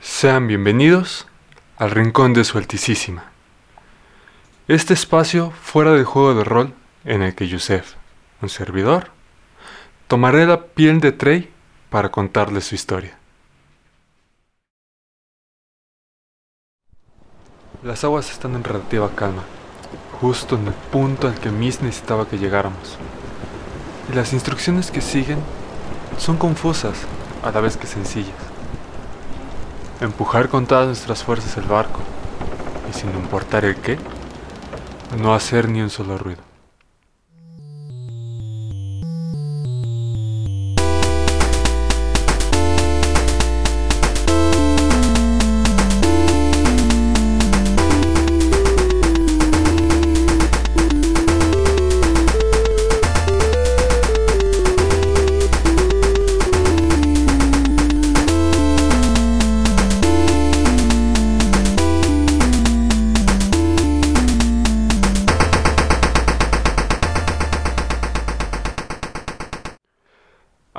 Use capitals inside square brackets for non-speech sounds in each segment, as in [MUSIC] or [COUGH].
Sean bienvenidos al Rincón de Su Altísima. Este espacio fuera del juego de rol en el que Yusef, un servidor, tomaré la piel de Trey para contarles su historia. Las aguas están en relativa calma, justo en el punto al que Miss necesitaba que llegáramos. Y las instrucciones que siguen son confusas a la vez que sencillas. Empujar con todas nuestras fuerzas el barco y sin importar el qué, no hacer ni un solo ruido.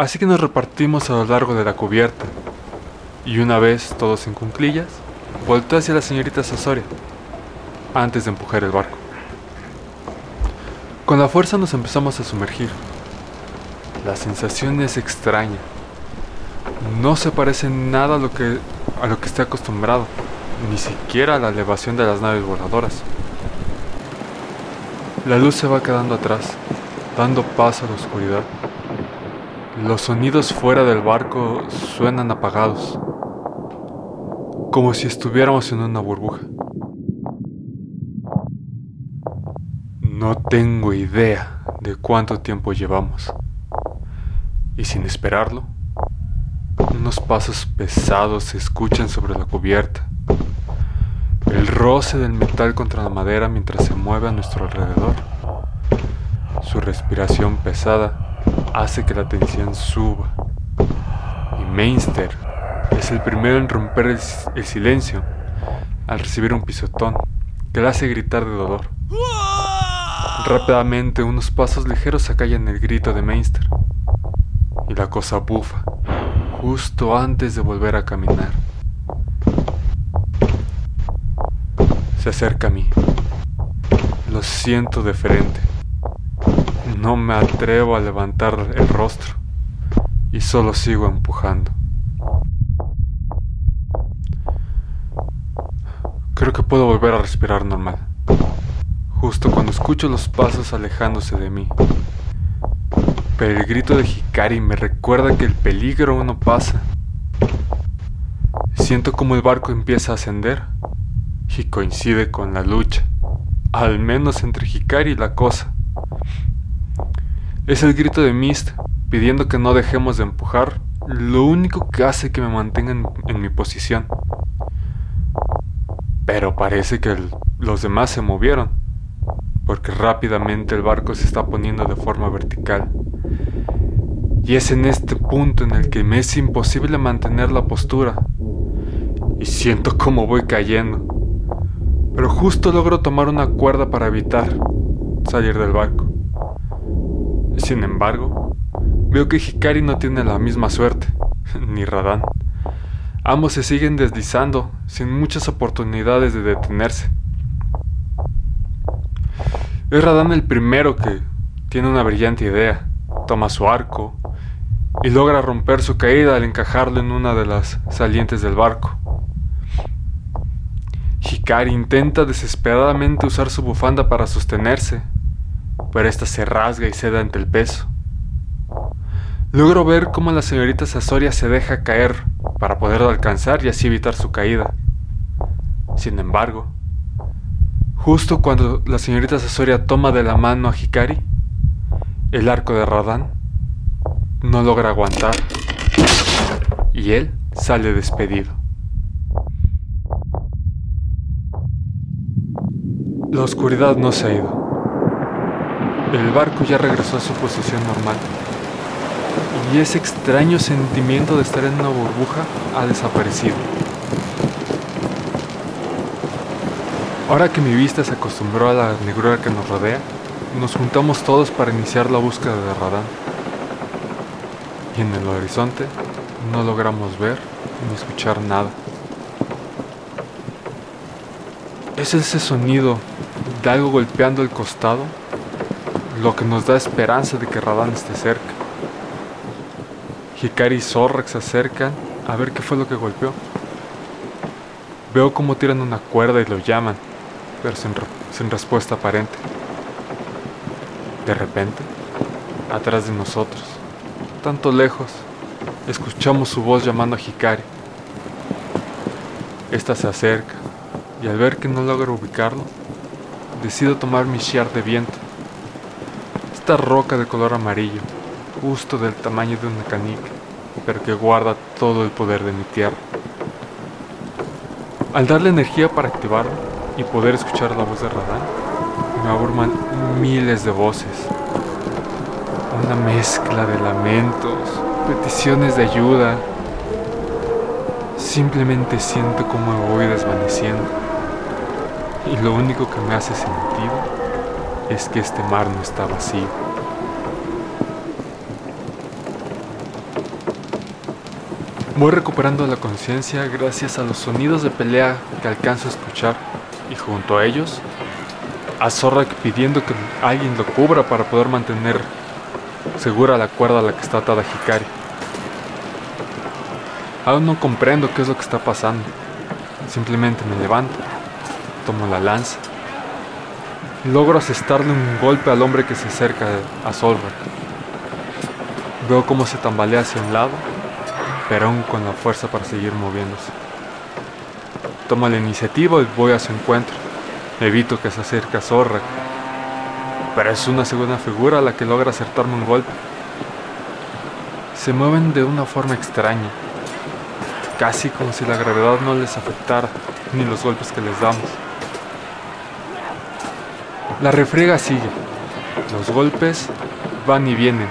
Así que nos repartimos a lo largo de la cubierta. Y una vez todos en cunclillas, volteó hacia la señorita Sasoria, antes de empujar el barco. Con la fuerza nos empezamos a sumergir. La sensación es extraña. No se parece nada a lo que, a lo que esté acostumbrado, ni siquiera a la elevación de las naves voladoras. La luz se va quedando atrás, dando paso a la oscuridad. Los sonidos fuera del barco suenan apagados, como si estuviéramos en una burbuja. No tengo idea de cuánto tiempo llevamos. Y sin esperarlo, unos pasos pesados se escuchan sobre la cubierta. El roce del metal contra la madera mientras se mueve a nuestro alrededor. Su respiración pesada hace que la tensión suba. Y Mainster es el primero en romper el, silencio al recibir un pisotón que le hace gritar de dolor. Rápidamente unos pasos ligeros acallan el grito de Mainster y la cosa bufa justo antes de volver a caminar. Se acerca a mí. Lo siento de frente. No me atrevo a levantar el rostro y solo sigo empujando. Creo que puedo volver a respirar normal, justo cuando escucho los pasos alejándose de mí. Pero el grito de Hikari me recuerda que el peligro no pasa. Siento como el barco empieza a ascender y coincide con la lucha, al menos entre Hikari y la cosa. Es el grito de Mist pidiendo que no dejemos de empujar, lo único que hace que me mantenga en, mi posición. Pero parece que los demás se movieron, porque rápidamente el barco se está poniendo de forma vertical. Y es en este punto en el que me es imposible mantener la postura. Y siento como voy cayendo. Pero justo logro tomar una cuerda para evitar salir del barco. Sin embargo, veo que Hikari no tiene la misma suerte, [LAUGHS] ni Radan. Ambos se siguen deslizando, sin muchas oportunidades de detenerse. Es Radan el primero que tiene una brillante idea, toma su arco y logra romper su caída al encajarlo en una de las salientes del barco. Hikari intenta desesperadamente usar su bufanda para sostenerse, pero esta se rasga y cede ante el peso. Logro ver cómo la señorita Sasoria se deja caer para poderlo alcanzar y así evitar su caída. Sin embargo, justo cuando la señorita Sasoria toma de la mano a Hikari, el arco de Radan no logra aguantar y él sale despedido. La oscuridad no se ha ido. El barco ya regresó a su posición normal. Y ese extraño sentimiento de estar en una burbuja ha desaparecido. Ahora que mi vista se acostumbró a la negrura que nos rodea, nos juntamos todos para iniciar la búsqueda de Radán. Y en el horizonte no logramos ver ni escuchar nada. Es ese sonido de algo golpeando el costado lo que nos da esperanza de que Radán esté cerca. Hikari y Zorrak se acercan a ver qué fue lo que golpeó. Veo cómo tiran una cuerda y lo llaman, pero sin, respuesta aparente. De repente, atrás de nosotros, tanto lejos, escuchamos su voz llamando a Hikari. Esta se acerca y al ver que no logro ubicarlo, decido tomar mi shiar de viento. Esta roca de color amarillo, justo del tamaño de una canica, pero que guarda todo el poder de mi tierra. Al darle energía para activarlo y poder escuchar la voz de Radán, me aburman miles de voces. Una mezcla de lamentos, peticiones de ayuda. Simplemente siento como me voy desvaneciendo. Y lo único que me hace sentido es que este mar no está vacío. Voy recuperando la conciencia gracias a los sonidos de pelea que alcanzo a escuchar y junto a ellos a Zorrak pidiendo que alguien lo cubra para poder mantener segura la cuerda a la que está atada Hikari. Aún no comprendo qué es lo que está pasando. Simplemente me levanto, tomo la lanza logro asestarle un golpe al hombre que se acerca a Solrak. Veo cómo se tambalea hacia un lado, pero aún con la fuerza para seguir moviéndose. Tomo la iniciativa y voy a su encuentro. Evito que se acerque a Zorrak, pero es una segunda figura la que logra acertarme un golpe. Se mueven de una forma extraña, casi como si la gravedad no les afectara, ni los golpes que les damos. La refriega sigue, los golpes van y vienen,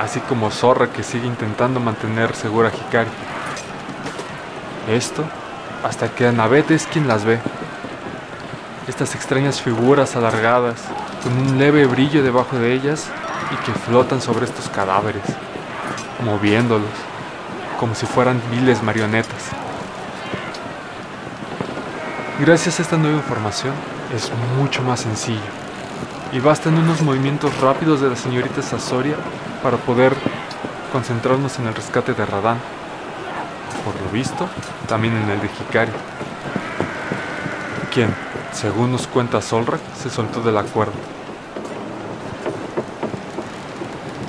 así como Zorra que sigue intentando mantener segura a Hikari. Esto hasta que Anabet es quien las ve. Estas extrañas figuras alargadas, con un leve brillo debajo de ellas y que flotan sobre estos cadáveres, moviéndolos, como si fueran miles marionetas. Gracias a esta nueva información es mucho más sencillo y bastan unos movimientos rápidos de la señorita Sasoria para poder concentrarnos en el rescate de Radán. Por lo visto, también en el de Hikari, quien, según nos cuenta Solrak, se soltó de la cuerda.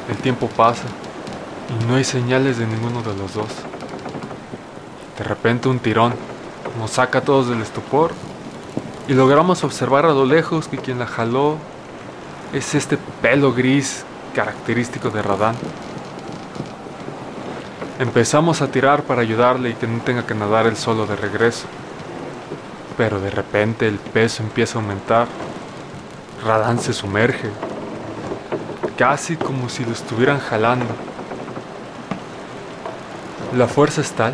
El tiempo pasa y no hay señales de ninguno de los dos. De repente un tirón nos saca a todos del estupor y logramos observar a lo lejos que quien la jaló es este pelo gris característico de Radán. Empezamos a tirar para ayudarle y que no tenga que nadar él solo de regreso. Pero de repente el peso empieza a aumentar. Radán se sumerge, casi como si lo estuvieran jalando. La fuerza es tal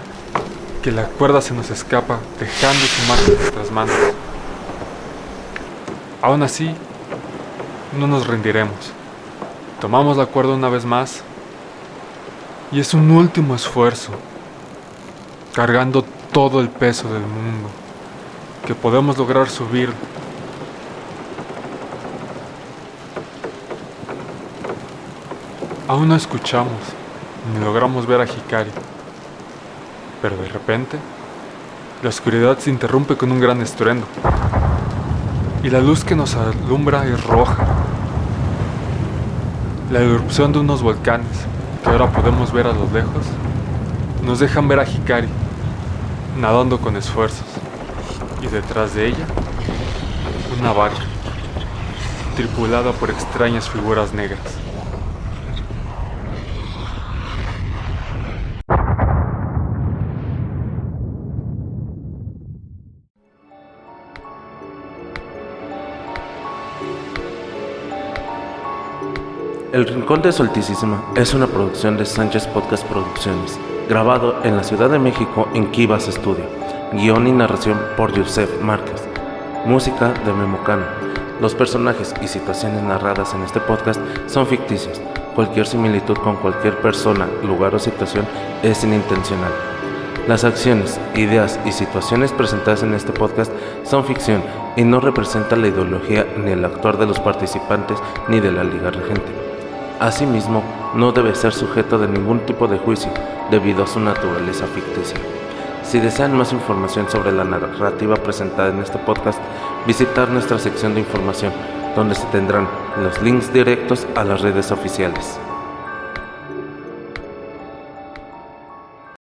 que la cuerda se nos escapa, dejando su marca en nuestras manos. Aún así, no nos rendiremos. Tomamos la cuerda una vez más y es un último esfuerzo, cargando todo el peso del mundo, que podemos lograr subir. Aún no escuchamos ni logramos ver a Hikari, pero de repente la oscuridad se interrumpe con un gran estruendo y la luz que nos alumbra es roja. La erupción de unos volcanes, que ahora podemos ver a lo lejos, nos dejan ver a Hikari nadando con esfuerzos y detrás de ella una barca tripulada por extrañas figuras negras. El Rincón de Solticísima es una producción de Sánchez Podcast Producciones, grabado en la Ciudad de México en Kivas Studio. Guión y narración por Yusef Márquez. Música de Memocano. Los personajes y situaciones narradas en este podcast son ficticios. Cualquier similitud con cualquier persona, lugar o situación es inintencional. Las acciones, ideas y situaciones presentadas en este podcast son ficción y no representan la ideología ni el actuar de los participantes ni de la liga regente. Asimismo, no debe ser sujeto de ningún tipo de juicio debido a su naturaleza ficticia. Si desean más información sobre la narrativa presentada en este podcast, visitar nuestra sección de información, donde se tendrán los links directos a las redes oficiales.